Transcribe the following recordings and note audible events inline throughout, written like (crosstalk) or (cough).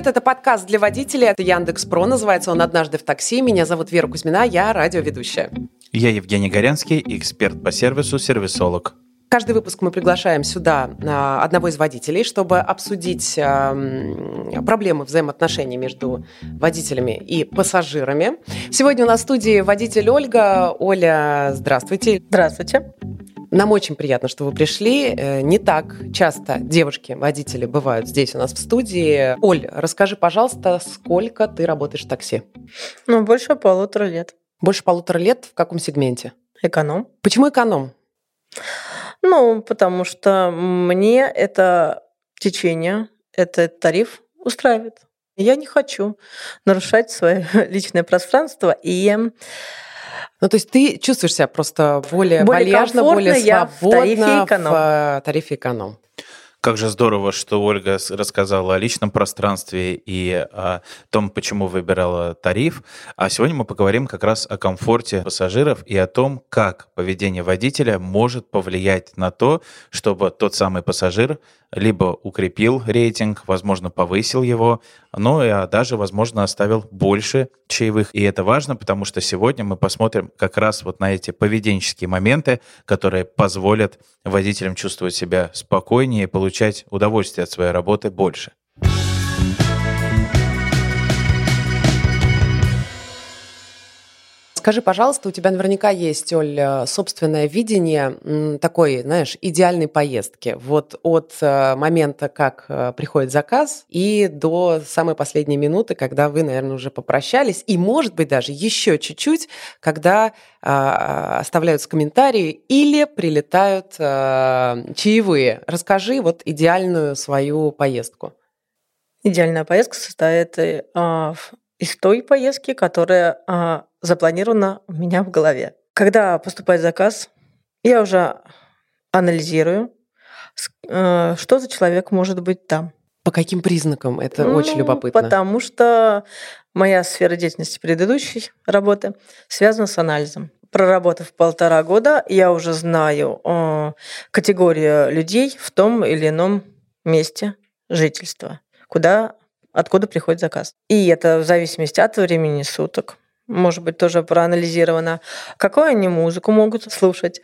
Привет, это подкаст для водителей. Это Яндекс Про. Называется он «Однажды в такси». Меня зовут Вера Кузьмина, я радиоведущая. Я Евгений Горянский, эксперт по сервису, сервисолог. Каждый выпуск мы приглашаем сюда а, одного из водителей, чтобы обсудить проблемы взаимоотношений между водителями и пассажирами. Сегодня у нас в студии водитель Ольга. Оля, здравствуйте. Здравствуйте. Нам очень приятно, что вы пришли. Э, не так часто девушки-водители бывают здесь у нас в студии. Оль, расскажи, пожалуйста, сколько ты работаешь в такси? Ну, больше полутора лет. Больше полутора лет в каком сегменте? Эконом. Почему эконом? Ну, потому что мне это течение, этот тариф устраивает. Я не хочу нарушать свое (laughs) личное пространство и ну, то есть ты чувствуешь себя просто более, более вальяжно, более свободно в тарифе эконом. В э, тарифе эконом. Как же здорово, что Ольга рассказала о личном пространстве и о том, почему выбирала тариф. А сегодня мы поговорим как раз о комфорте пассажиров и о том, как поведение водителя может повлиять на то, чтобы тот самый пассажир либо укрепил рейтинг, возможно, повысил его, но и даже, возможно, оставил больше чаевых. И это важно, потому что сегодня мы посмотрим как раз вот на эти поведенческие моменты, которые позволят водителям чувствовать себя спокойнее и получать удовольствие от своей работы больше. Скажи, пожалуйста, у тебя наверняка есть, Оль, собственное видение такой, знаешь, идеальной поездки. Вот от э, момента, как э, приходит заказ, и до самой последней минуты, когда вы, наверное, уже попрощались, и, может быть, даже еще чуть-чуть, когда а, оставляются комментарии или прилетают э, чаевые. Расскажи вот идеальную свою поездку. Идеальная поездка состоит из той поездки, которая запланирована у меня в голове. Когда поступает заказ, я уже анализирую, э, что за человек может быть там. По каким признакам? Это ну, очень любопытно. Потому что моя сфера деятельности предыдущей работы связана с анализом. Проработав полтора года, я уже знаю э, категорию людей в том или ином месте жительства, куда откуда приходит заказ. И это в зависимости от времени суток, может быть, тоже проанализировано, какую они музыку могут слушать,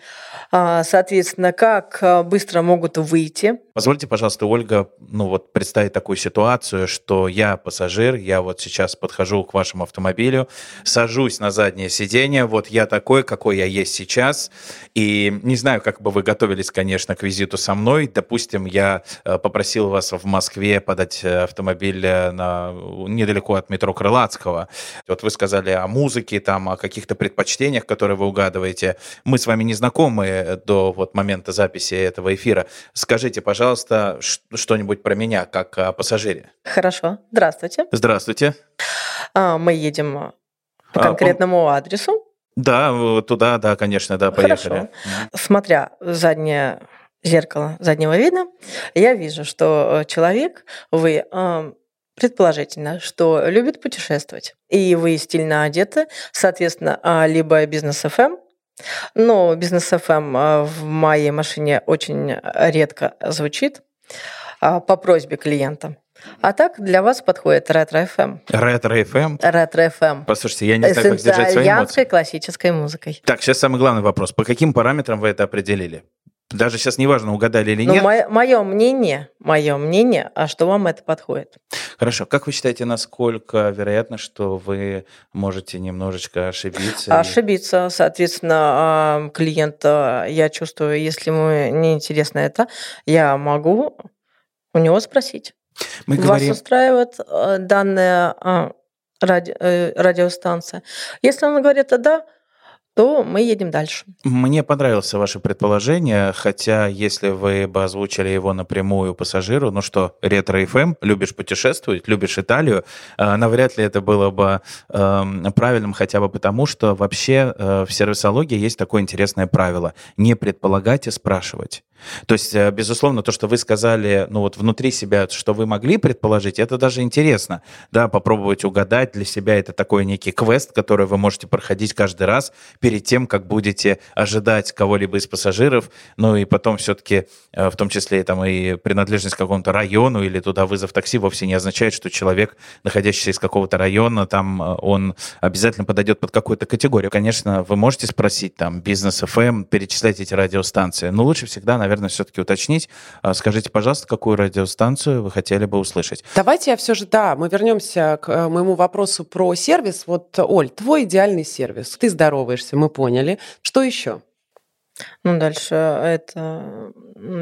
а, соответственно, как а, быстро могут выйти. Позвольте, пожалуйста, Ольга, ну вот представить такую ситуацию, что я пассажир, я вот сейчас подхожу к вашему автомобилю, сажусь на заднее сиденье, вот я такой, какой я есть сейчас, и не знаю, как бы вы готовились, конечно, к визиту со мной. Допустим, я э, попросил вас в Москве подать э, автомобиль э, на, недалеко от метро Крылатского. Вот вы сказали о музыке, там, о каких-то предпочтениях, которые вы угадываете. Мы с вами не знакомы, до вот момента записи этого эфира. Скажите, пожалуйста, что-нибудь про меня как о пассажире. Хорошо. Здравствуйте. Здравствуйте. А, мы едем по конкретному а, адресу. Да, туда, да, конечно, да, поехали. Хорошо. Смотря заднее зеркало заднего вида, я вижу, что человек, вы предположительно, что любит путешествовать, и вы стильно одеты, соответственно, а, либо бизнес FM, но бизнес FM а, в моей машине очень редко звучит а, по просьбе клиента. А так для вас подходит ретро FM. Ретро FM? Ретро FM. Послушайте, я не знаю, как сдержать свои эмоции. классической музыкой. Так, сейчас самый главный вопрос. По каким параметрам вы это определили? Даже сейчас неважно, угадали или ну, нет. Мое, мое мнение, мое мнение, а что вам это подходит. Хорошо. Как вы считаете, насколько вероятно, что вы можете немножечко ошибиться? Ошибиться, соответственно, клиента я чувствую, если ему не интересно это, я могу у него спросить. Мы Вас говорим... устраивает э, данная а, ради, э, радиостанция? Если он говорит «да», то мы едем дальше. Мне понравилось ваше предположение, хотя если вы бы озвучили его напрямую пассажиру, ну что, ретро FM, эм, любишь путешествовать, любишь Италию, э, навряд ли это было бы э, правильным хотя бы потому, что вообще э, в сервисологии есть такое интересное правило – не предполагать и спрашивать. То есть, э, безусловно, то, что вы сказали, ну вот внутри себя, что вы могли предположить, это даже интересно, да, попробовать угадать для себя, это такой некий квест, который вы можете проходить каждый раз перед тем, как будете ожидать кого-либо из пассажиров, ну и потом все-таки, э, в том числе там и принадлежность к какому-то району или туда вызов такси вовсе не означает, что человек, находящийся из какого-то района, там э, он обязательно подойдет под какую-то категорию. Конечно, вы можете спросить там бизнес FM, эм», перечислять эти радиостанции, но лучше всегда, наверное, наверное, все-таки уточнить. А, скажите, пожалуйста, какую радиостанцию вы хотели бы услышать? Давайте я все же, да, мы вернемся к э, моему вопросу про сервис. Вот, Оль, твой идеальный сервис. Ты здороваешься, мы поняли. Что еще? Ну, дальше это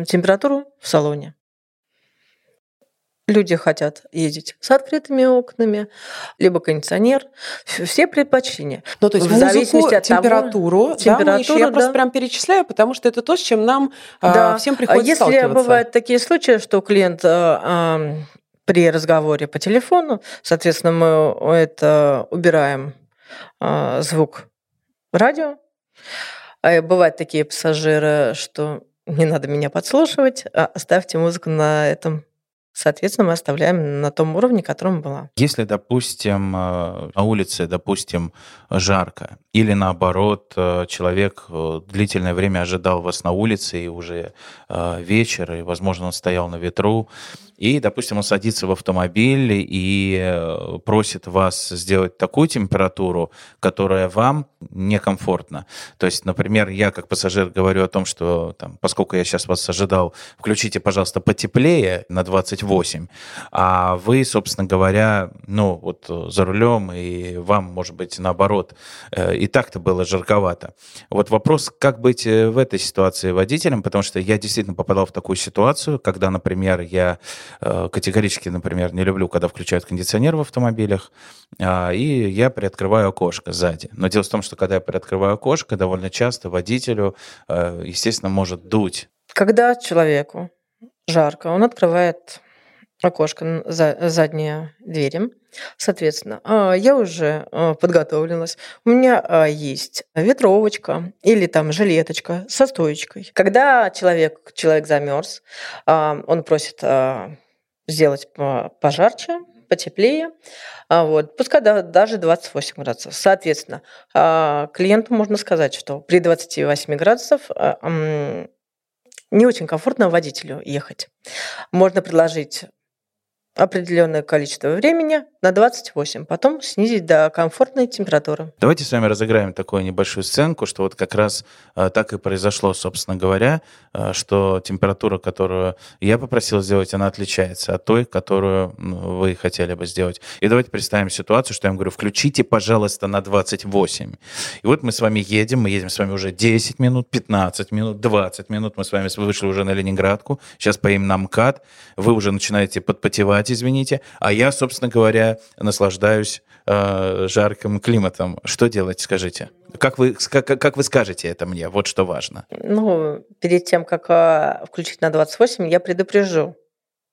температуру в салоне. Люди хотят ездить с открытыми окнами, либо кондиционер. Все предпочтения. Ну, то есть в музыку, зависимости от температуру, того, температуру, да, я да. просто прям перечисляю, потому что это то, с чем нам а, да. всем приходится Если сталкиваться. бывают такие случаи, что клиент э, при разговоре по телефону, соответственно, мы это убираем э, звук радио. А бывают такие пассажиры, что не надо меня подслушивать, а оставьте музыку на этом Соответственно, мы оставляем на том уровне, котором была. Если, допустим, э, на улице, допустим, жарко, или наоборот, э, человек э, длительное время ожидал вас на улице, и уже вечер, и, возможно, он стоял на ветру, и, допустим, он садится в автомобиль и просит вас сделать такую температуру, которая вам некомфортна. То есть, например, я как пассажир говорю о том, что там, поскольку я сейчас вас ожидал, включите, пожалуйста, потеплее на 28, а вы, собственно говоря, ну, вот за рулем, и вам, может быть, наоборот, и так-то было жарковато. Вот вопрос, как быть э, в этой ситуации водителем, потому что я действительно попадал в такую ситуацию, когда, например, я э, категорически, например, не люблю, когда включают кондиционер в автомобилях, а, и я приоткрываю окошко сзади. Но дело в том, что когда я приоткрываю окошко, довольно часто водителю, э, естественно, может дуть. Когда человеку жарко, он открывает окошко за задние двери. Соответственно, а, я уже а, подготовилась. У меня а, есть ветровочка или там жилеточка со стоечкой. Когда человек, человек замерз, он просит сделать пожарче, потеплее, вот, пускай даже 28 градусов. Соответственно, клиенту можно сказать, что при 28 градусов не очень комфортно водителю ехать. Можно предложить определенное количество времени на 28, потом снизить до комфортной температуры. Давайте с вами разыграем такую небольшую сценку, что вот как раз э, так и произошло, собственно говоря, э, что температура, которую я попросил сделать, она отличается от той, которую вы хотели бы сделать. И давайте представим ситуацию, что я вам говорю, включите, пожалуйста, на 28. И вот мы с вами едем, мы едем с вами уже 10 минут, 15 минут, 20 минут, мы с вами вышли уже на Ленинградку, сейчас поим на МКАД, вы уже начинаете подпотевать, отдыхать, извините, а я, собственно говоря, наслаждаюсь э, жарким климатом. Что делать, скажите? Как вы, как, как вы скажете это мне? Вот что важно. Ну, перед тем, как э, включить на 28, я предупрежу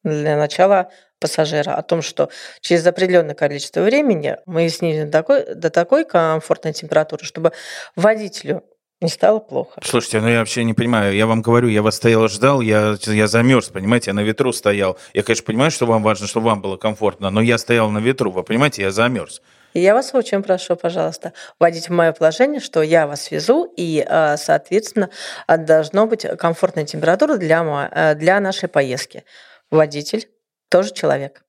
для начала пассажира о том, что через определенное количество времени мы снизим до такой, до такой комфортной температуры, чтобы водителю не стало плохо. Слушайте, ну я вообще не понимаю. Я вам говорю, я вас стоял, ждал, я, я замерз, понимаете, я на ветру стоял. Я, конечно, понимаю, что вам важно, чтобы вам было комфортно, но я стоял на ветру, вы понимаете, я замерз. Я вас очень прошу, пожалуйста, вводить в мое положение, что я вас везу, и, а, соответственно, должно быть комфортная температура для, э, для нашей поездки. Водитель тоже человек.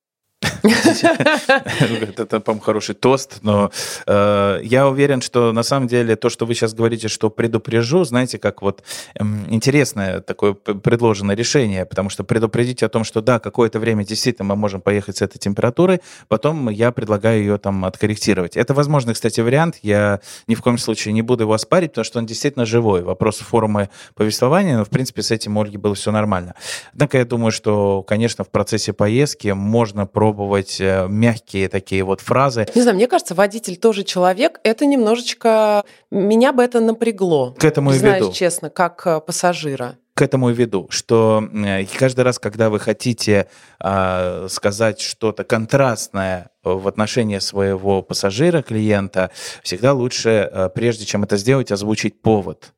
(laughs) Это, по-моему, хороший тост, но э, я уверен, что на самом деле то, что вы сейчас говорите, что предупрежу, знаете, как вот э, интересное такое предложенное решение, потому что предупредить о том, что да, какое-то время действительно мы можем поехать с этой температурой, потом я предлагаю ее там откорректировать. Это возможный, кстати, вариант, я ни в коем случае не буду его спарить, потому что он действительно живой. Вопрос формы повествования, но, в принципе, с этим Ольги было все нормально. Однако я думаю, что, конечно, в процессе поездки можно пробовать пробовать э, мягкие такие вот фразы. Не знаю, мне кажется, водитель тоже человек. Это немножечко... Меня бы это напрягло. К этому и веду. честно, как э, пассажира к этому и веду, что э, каждый раз, когда вы хотите э, сказать что-то контрастное в отношении своего пассажира, клиента, всегда лучше, э, прежде чем это сделать, озвучить повод.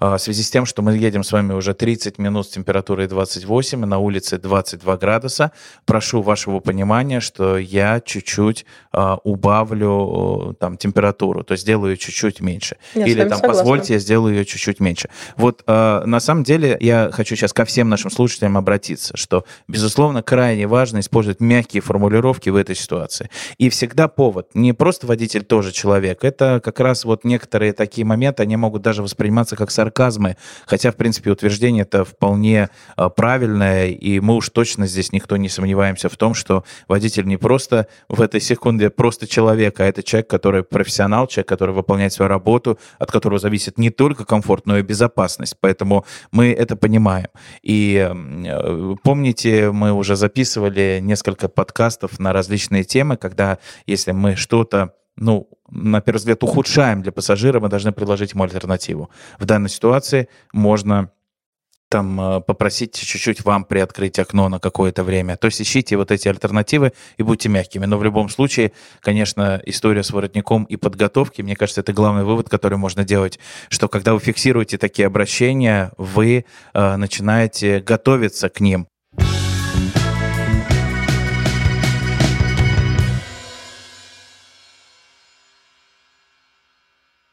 А, в связи с тем, что мы едем с вами уже 30 минут с температурой 28, и на улице 22 градуса, прошу вашего понимания, что я чуть-чуть а, убавлю там температуру, то есть сделаю чуть-чуть меньше. Я Или там, согласна. позвольте, я сделаю ее чуть-чуть меньше. Вот а, на самом деле я хочу сейчас ко всем нашим слушателям обратиться, что, безусловно, крайне важно использовать мягкие формулировки в этой ситуации. И всегда повод. Не просто водитель тоже человек. Это как раз вот некоторые такие моменты, они могут даже восприниматься как сарказмы, хотя, в принципе, утверждение это вполне а, правильное, и мы уж точно здесь никто не сомневаемся в том, что водитель не просто в этой секунде просто человек, а это человек, который профессионал, человек, который выполняет свою работу, от которого зависит не только комфорт, но и безопасность. Поэтому мы это понимаем. И э, помните, мы уже записывали несколько подкастов на различные темы, когда если мы что-то ну, на первый взгляд, ухудшаем для пассажира, мы должны предложить ему альтернативу. В данной ситуации можно там э, попросить чуть-чуть вам приоткрыть окно на какое-то время. То есть ищите вот эти альтернативы и будьте мягкими. Но в любом случае, конечно, история с воротником и подготовки, мне кажется, это главный вывод, который можно делать, что когда вы фиксируете такие обращения, вы э, начинаете готовиться к ним.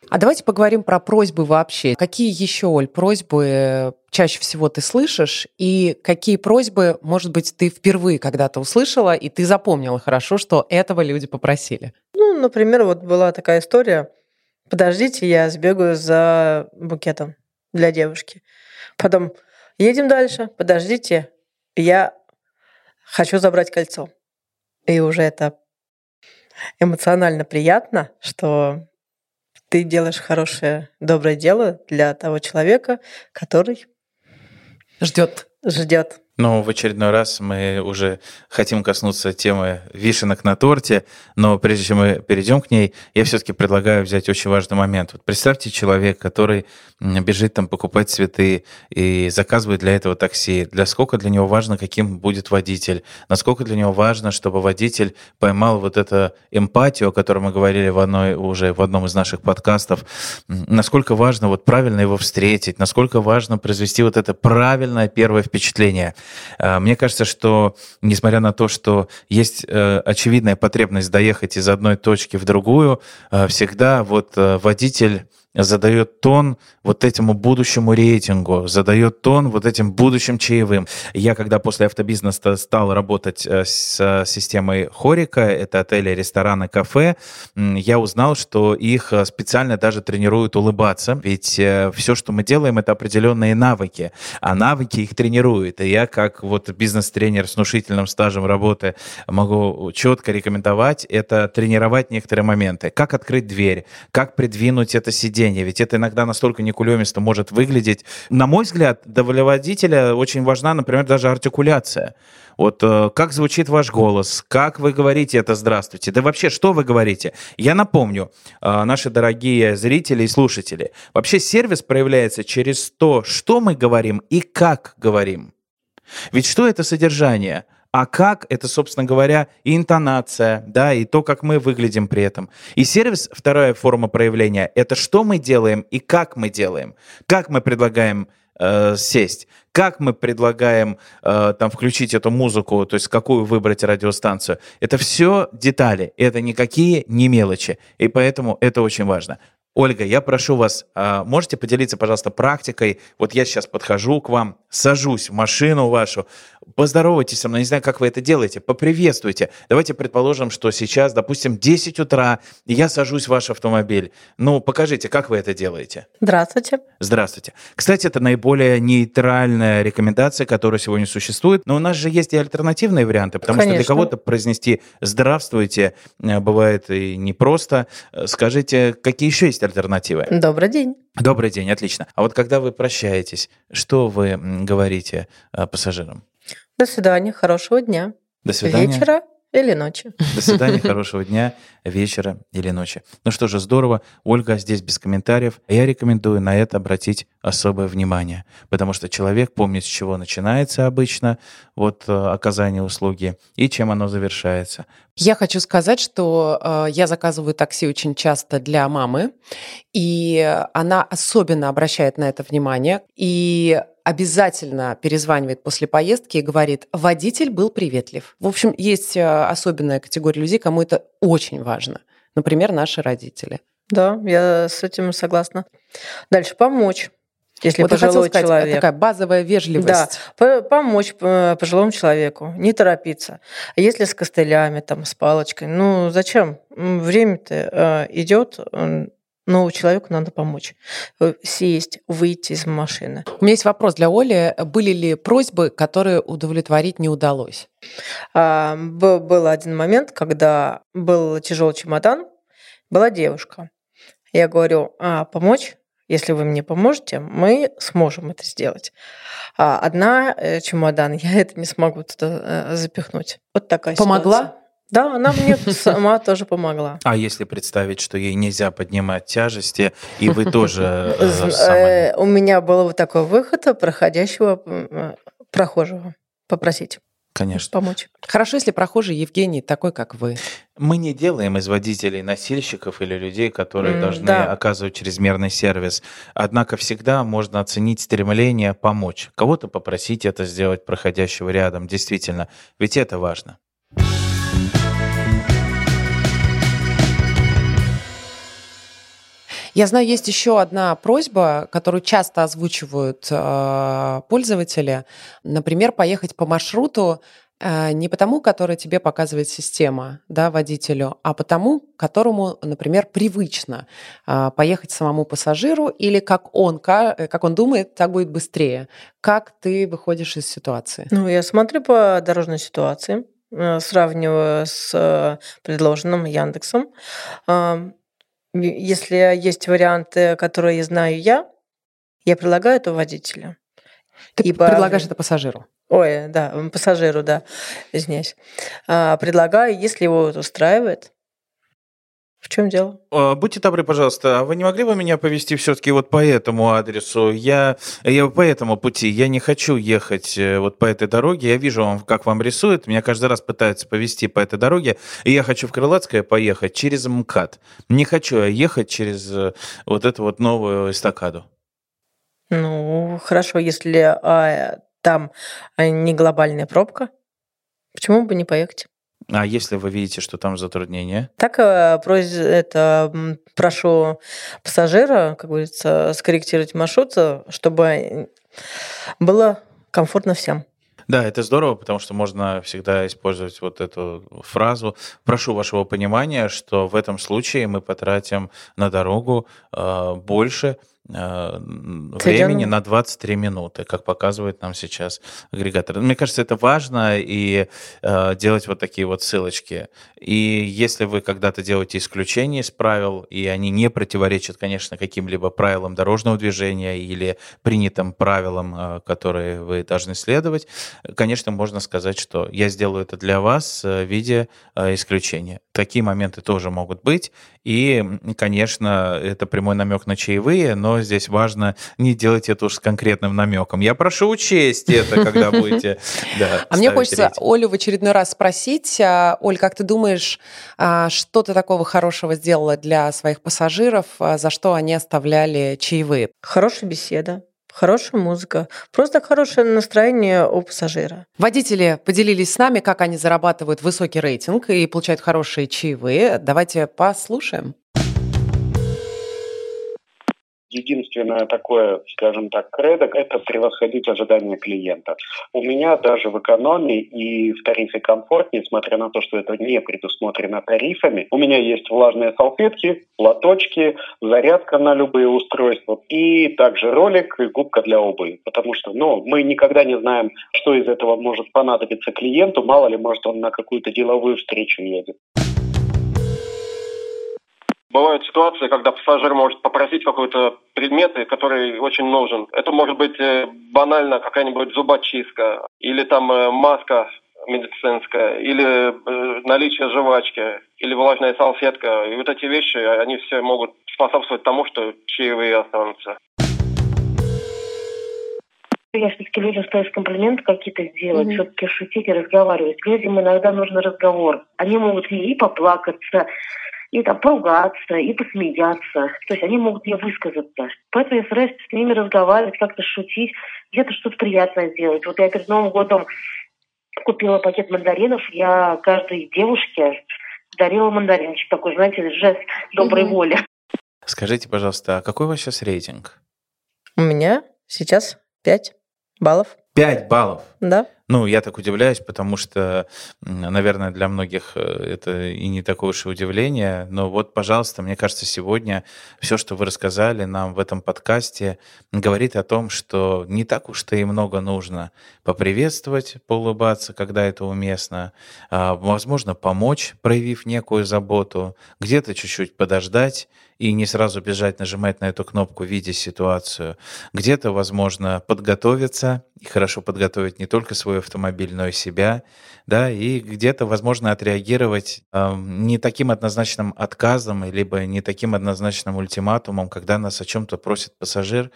А давайте поговорим про просьбы вообще. Какие еще, Оль, просьбы э, чаще всего ты слышишь, и какие просьбы, может быть, ты впервые когда-то услышала, и ты запомнила хорошо, что этого люди попросили? Ну, например, вот была такая история. Подождите, я сбегаю за букетом для девушки. Потом едем дальше, подождите, я хочу забрать кольцо. И уже это эмоционально приятно, что ты делаешь хорошее, доброе дело для того человека, который ждет. Ждет. Но в очередной раз мы уже хотим коснуться темы вишенок на торте, но прежде чем мы перейдем к ней, я все-таки предлагаю взять очень важный момент. Вот представьте человек, который бежит там покупать цветы и заказывает для этого такси. Для сколько для него важно, каким будет водитель? Насколько для него важно, чтобы водитель поймал вот эту эмпатию, о которой мы говорили в одной, уже в одном из наших подкастов? Насколько важно вот правильно его встретить? Насколько важно произвести вот это правильное первое впечатление? Э, мне кажется, что несмотря на то, что есть э, очевидная потребность доехать из одной точки в другую, э, всегда вот водитель задает тон вот этому будущему рейтингу, задает тон вот этим будущим чаевым. Я, когда после автобизнеса стал работать э, с системой Хорика, это отели, рестораны, кафе, я узнал, что их э, специально даже тренируют улыбаться, ведь э, все, что мы делаем, это определенные навыки, а навыки их тренируют. И я, как вот бизнес-тренер с внушительным стажем работы, могу четко рекомендовать это тренировать некоторые моменты. Как открыть дверь, как придвинуть это сиденье, поведения, ведь это иногда настолько некулемисто может выглядеть. На мой взгляд, для водителя очень важна, например, даже артикуляция. Вот э, как звучит ваш голос, как вы говорите это «здравствуйте», да вообще, что вы говорите? Я напомню, э, наши дорогие зрители и слушатели, вообще сервис проявляется через то, что мы говорим и как говорим. Ведь что это содержание? А как это, собственно говоря, и интонация, да, и то, как мы выглядим при этом. И сервис, вторая форма проявления, это что мы делаем и как мы делаем. Как мы предлагаем э, сесть, как мы предлагаем э, там включить эту музыку, то есть какую выбрать радиостанцию. Это все детали, это никакие не мелочи, и поэтому это очень важно. Ольга, я прошу вас, а, можете поделиться, пожалуйста, практикой? Вот я сейчас подхожу к вам, сажусь в машину вашу, поздоровайтесь со мной, не знаю, как вы это делаете, поприветствуйте. Давайте предположим, что сейчас, допустим, 10 утра, и я сажусь в ваш автомобиль. Ну, покажите, как вы это делаете. Здравствуйте. Здравствуйте. Кстати, это наиболее нейтральная рекомендация, которая сегодня существует, но у нас же есть и альтернативные варианты, потому Конечно. что для кого-то произнести «здравствуйте» э, бывает и непросто. Э, скажите, какие еще есть альтернативы? Добрый день. Добрый день, отлично. А вот когда вы прощаетесь, что вы говорите э, пассажирам? До свидания, хорошего дня. До свидания. Вечера или ночи. До свидания, хорошего дня, вечера или ночи. Ну что же, здорово. Ольга здесь без комментариев. Я рекомендую на это обратить особое внимание, потому что человек помнит, с чего начинается обычно вот э, оказание услуги и чем оно завершается. Я хочу сказать, что э, я заказываю такси очень часто для мамы, и она особенно обращает на это внимание. И обязательно перезванивает после поездки и говорит, водитель был приветлив. В общем, есть э, особенная категория людей, кому это очень важно. Например, наши родители. Да, я с этим согласна. Дальше помочь. Если вот пожилой сказать, человек. Такая базовая вежливость. Да, помочь э, пожилому человеку, не торопиться. Если с костылями, там, с палочкой, ну зачем? Время-то э, идет, но человеку надо помочь. Э, сесть, выйти из машины. У меня есть вопрос для Оли. Были ли просьбы, которые удовлетворить не удалось? А, был один момент, когда был тяжелый чемодан, была девушка. Я говорю, а, помочь? Если вы мне поможете, мы сможем это сделать. А одна э, чемодан, (laughs) я это не смогу туда э, запихнуть. Вот такая Помогла? ситуация. Да, она мне сама тоже помогла. А если представить, что ей нельзя поднимать тяжести, и вы тоже э, У меня был вот такой выход проходящего прохожего попросить. Конечно. Помочь. Хорошо, если прохожий Евгений такой, как вы. Мы не делаем из водителей носильщиков или людей, которые mm, должны да. оказывать чрезмерный сервис. Однако всегда можно оценить стремление помочь. Кого-то попросить это сделать проходящего рядом. Действительно. Ведь это важно. Я знаю, есть еще одна просьба, которую часто озвучивают э, пользователи. Например, поехать по маршруту э, не потому, который тебе показывает система, да, водителю, а потому, которому, например, привычно э, поехать самому пассажиру или как он, как, как он думает, так будет быстрее. Как ты выходишь из ситуации? Ну, я смотрю по дорожной ситуации, э, сравниваю с э, предложенным Яндексом. Если есть варианты, которые знаю я, я предлагаю это водителю. Ты Ибо... предлагаешь это пассажиру? Ой, да, пассажиру, да, извиняюсь. А, предлагаю, если его устраивает, в чем дело? А, будьте добры, пожалуйста, а вы не могли бы меня повести все-таки вот по этому адресу? Я, я по этому пути. Я не хочу ехать э, вот по этой дороге. Я вижу, вам, как вам рисует. Меня каждый раз пытаются повести по этой дороге. И я хочу в Крылатское поехать через МКАД. Не хочу я ехать через э, вот эту вот новую эстакаду. Ну, хорошо, если а, там не глобальная пробка, почему бы не поехать? А если вы видите, что там затруднения? Так, э, это, прошу пассажира, как говорится, скорректировать маршрут, чтобы было комфортно всем. Да, это здорово, потому что можно всегда использовать вот эту фразу. Прошу вашего понимания, что в этом случае мы потратим на дорогу э, больше, Э, времени на 23 минуты, как показывает нам сейчас агрегатор. Мне кажется, это важно и э, делать вот такие вот ссылочки. И если вы когда-то делаете исключение из правил, и они не противоречат, конечно, каким-либо правилам дорожного движения или принятым правилам, э, которые вы должны следовать, конечно, можно сказать, что я сделаю это для вас в виде э, исключения. Такие моменты тоже могут быть. И, конечно, это прямой намек на чаевые, но здесь важно не делать это уж с конкретным намеком. Я прошу учесть это, когда будете (laughs) А мне хочется Олю в очередной раз спросить. А, Оль, как ты думаешь, а, что ты такого хорошего сделала для своих пассажиров, а, за что они оставляли чаевые? Хорошая беседа, хорошая музыка, просто хорошее настроение у пассажира. Водители поделились с нами, как они зарабатывают высокий рейтинг и получают хорошие чаевые. Давайте послушаем единственное такое, скажем так, кредо – это превосходить ожидания клиента. У меня даже в экономии и в тарифе комфорт, несмотря на то, что это не предусмотрено тарифами, у меня есть влажные салфетки, платочки, зарядка на любые устройства и также ролик и губка для обуви. Потому что ну, мы никогда не знаем, что из этого может понадобиться клиенту, мало ли, может он на какую-то деловую встречу едет. Бывают ситуации, когда пассажир может попросить какой-то предмет, который очень нужен. Это может быть э, банально какая-нибудь зубочистка или там э, маска медицинская, или э, наличие жвачки, или влажная салфетка. И вот эти вещи, они все могут способствовать тому, что чаевые останутся. Я все-таки людям стараюсь комплименты какие-то сделать, mm-hmm. все-таки шутить и разговаривать. Людям иногда нужен разговор. Они могут и поплакаться, и там поругаться, и посмеяться. То есть они могут мне высказаться. Поэтому я стараюсь с ними разговаривать, как-то шутить, где-то что-то приятное сделать. Вот я перед Новым годом купила пакет мандаринов. Я каждой девушке дарила мандаринчик. Такой, знаете, жест доброй mm-hmm. воли. Скажите, пожалуйста, а какой у вас сейчас рейтинг? У меня сейчас пять баллов. Пять баллов? Да. Ну, я так удивляюсь, потому что, наверное, для многих э, это и не такое уж и удивление. Но вот, пожалуйста, мне кажется, сегодня все, что вы рассказали нам в этом подкасте, говорит о том, что не так уж-то и много нужно поприветствовать, поулыбаться, когда это уместно, а, возможно, помочь, проявив некую заботу, где-то чуть-чуть подождать и не сразу бежать нажимать на эту кнопку, видя ситуацию. Где-то, возможно, подготовиться и хорошо подготовить не только свой автомобиль, но и себя, да, и где-то, возможно, отреагировать э, не таким однозначным отказом, либо не таким однозначным ультиматумом, когда нас о чем-то просит пассажир,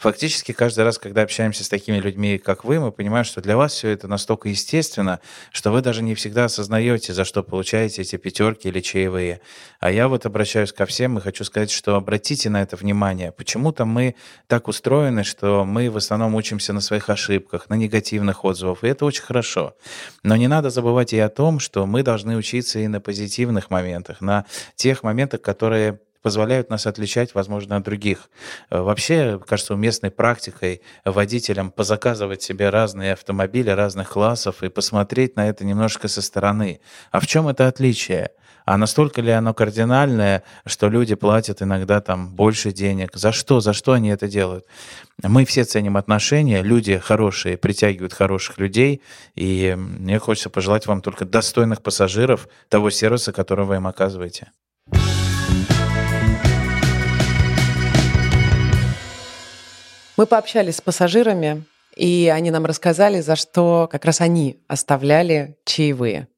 фактически каждый раз, когда общаемся с такими людьми, как вы, мы понимаем, что для вас все это настолько естественно, что вы даже не всегда осознаете, за что получаете эти пятерки или чаевые. А я вот обращаюсь ко всем и хочу сказать, что обратите на это внимание. Почему-то мы так устроены, что мы в основном учимся на своих ошибках, на негативных отзывах, и это очень хорошо. Но не надо забывать и о том, что мы должны учиться и на позитивных моментах, на тех моментах, которые позволяют нас отличать, возможно, от других. Э, вообще, кажется, уместной практикой водителям позаказывать себе разные автомобили разных классов и посмотреть на это немножко со стороны. А в чем это отличие? А настолько ли оно кардинальное, что люди платят иногда там больше денег? За что? За что они это делают? Мы все ценим отношения, люди хорошие притягивают хороших людей, и мне хочется пожелать вам только достойных пассажиров того сервиса, который вы им оказываете. Мы пообщались с пассажирами, и они нам рассказали, за что как раз они оставляли чаевые.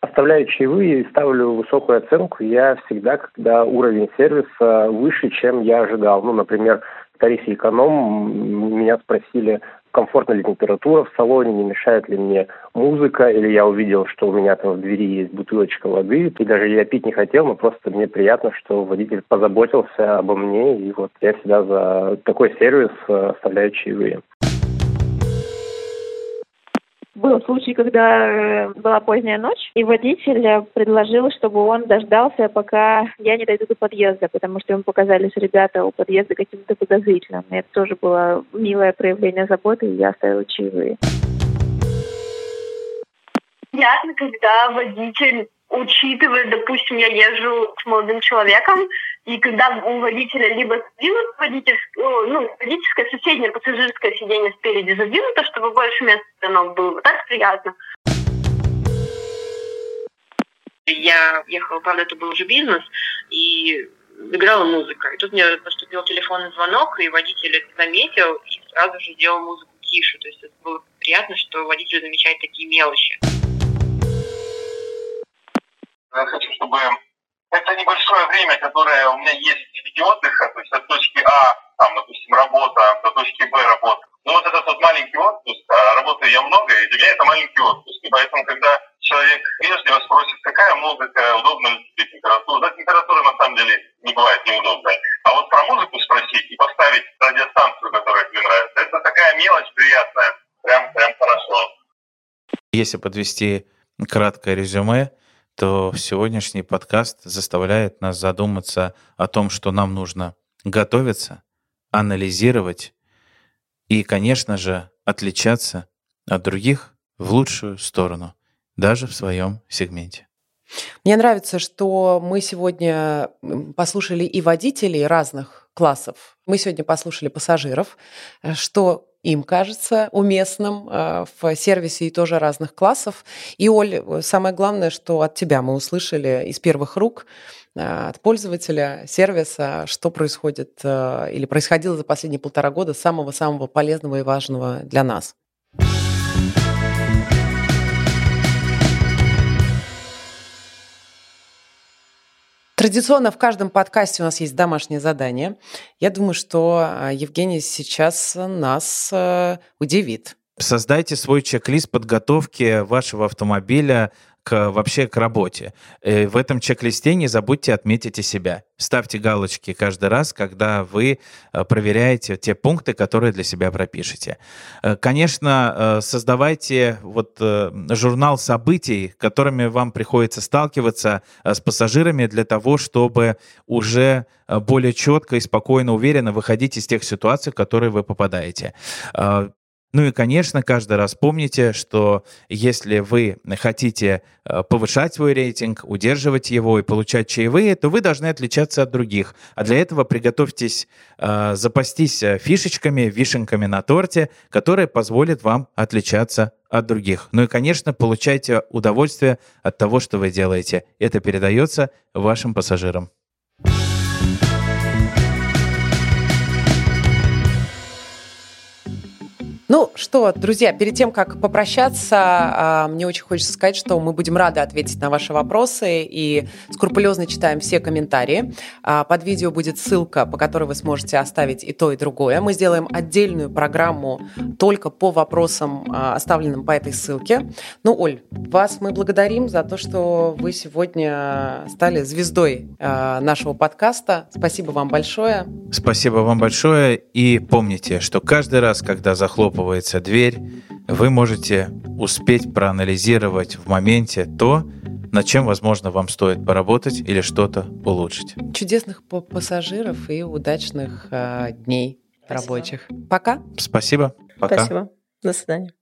Оставляю чаевые и ставлю высокую оценку я всегда, когда уровень сервиса выше, чем я ожидал. Ну, например, в тарифе эконом меня спросили, комфортна ли температура в салоне, не мешает ли мне музыка, или я увидел, что у меня там в двери есть бутылочка воды, и даже я пить не хотел, но просто мне приятно, что водитель позаботился обо мне, и вот я всегда за такой сервис э, оставляю чаевые. Был случай, когда э, была поздняя ночь, и водитель предложил, чтобы он дождался, пока я не дойду до подъезда, потому что ему показались ребята у подъезда каким-то подозрительным. Это тоже было милое проявление заботы, и я оставила чаевые. Приятно, когда водитель учитывает, допустим, я езжу с молодым человеком, и когда у водителя либо сдвинут водительское, ну, водительское соседнее пассажирское сиденье спереди задвинуто, чтобы больше места оно было. Так приятно. Я ехала, правда, это был уже бизнес, и играла музыка. И тут мне поступил телефонный звонок, и водитель это заметил, и сразу же делал музыку тише. То есть это было приятно, что водитель замечает такие мелочи. Я хочу, чтобы это небольшое время, которое у меня есть в виде отдыха, то есть от точки А, там, допустим, работа, до точки Б работа. Ну вот этот вот маленький отпуск, а работаю я много, и для меня это маленький отпуск. И поэтому, когда человек вежливо спросит, какая музыка, удобна ли тебе температура, да, температура на самом деле не бывает неудобной. А вот про музыку спросить и поставить радиостанцию, которая тебе нравится, это такая мелочь приятная, прям, прям хорошо. Если подвести краткое резюме, то сегодняшний подкаст заставляет нас задуматься о том, что нам нужно готовиться, анализировать и, конечно же, отличаться от других в лучшую сторону, даже в своем сегменте. Мне нравится, что мы сегодня послушали и водителей разных классов. Мы сегодня послушали пассажиров, э, что им кажется уместным э, в сервисе и тоже разных классов. И, Оль, самое главное, что от тебя мы услышали из первых рук, э, от пользователя сервиса, что происходит или происходило за последние полтора года самого-самого полезного и важного для нас. Традиционно в каждом подкасте у нас есть домашнее задание. Я думаю, что э, Евгений сейчас нас э, удивит. Создайте свой чек-лист подготовки вашего автомобиля к, вообще к работе. Э, в этом чек-листе не забудьте отметить себя. Ставьте галочки каждый раз, когда вы э, проверяете те пункты, которые для себя пропишете. Э, конечно, создавайте вот журнал событий, которыми вам приходится сталкиваться с пассажирами для того, чтобы уже более четко и спокойно, уверенно выходить из тех ситуаций, в которые вы попадаете. Ну и, конечно, каждый раз помните, что если вы хотите э, повышать свой рейтинг, удерживать его и получать чаевые, то вы должны отличаться от других. А для этого приготовьтесь э, запастись э, фишечками, вишенками на торте, которые позволят вам отличаться от других. Ну и, конечно, получайте удовольствие от того, что вы делаете. Это передается вашим пассажирам. Ну что, друзья, перед тем, как попрощаться, а, мне очень хочется сказать, что мы будем рады ответить на ваши вопросы и скрупулезно читаем все комментарии. А, под видео будет ссылка, по которой вы сможете оставить и то, и другое. Мы сделаем отдельную программу только по вопросам, а, оставленным по этой ссылке. Ну, Оль, вас мы благодарим за то, что вы сегодня стали звездой нашего подкаста. Спасибо вам большое. Спасибо вам большое. И помните, что каждый раз, когда захлоп захлопывается дверь, вы можете успеть проанализировать в моменте то, над чем, возможно, вам стоит поработать или что-то улучшить. Чудесных пассажиров и удачных э, дней Спасибо. рабочих. Пока. Спасибо. Пока. Спасибо. До свидания.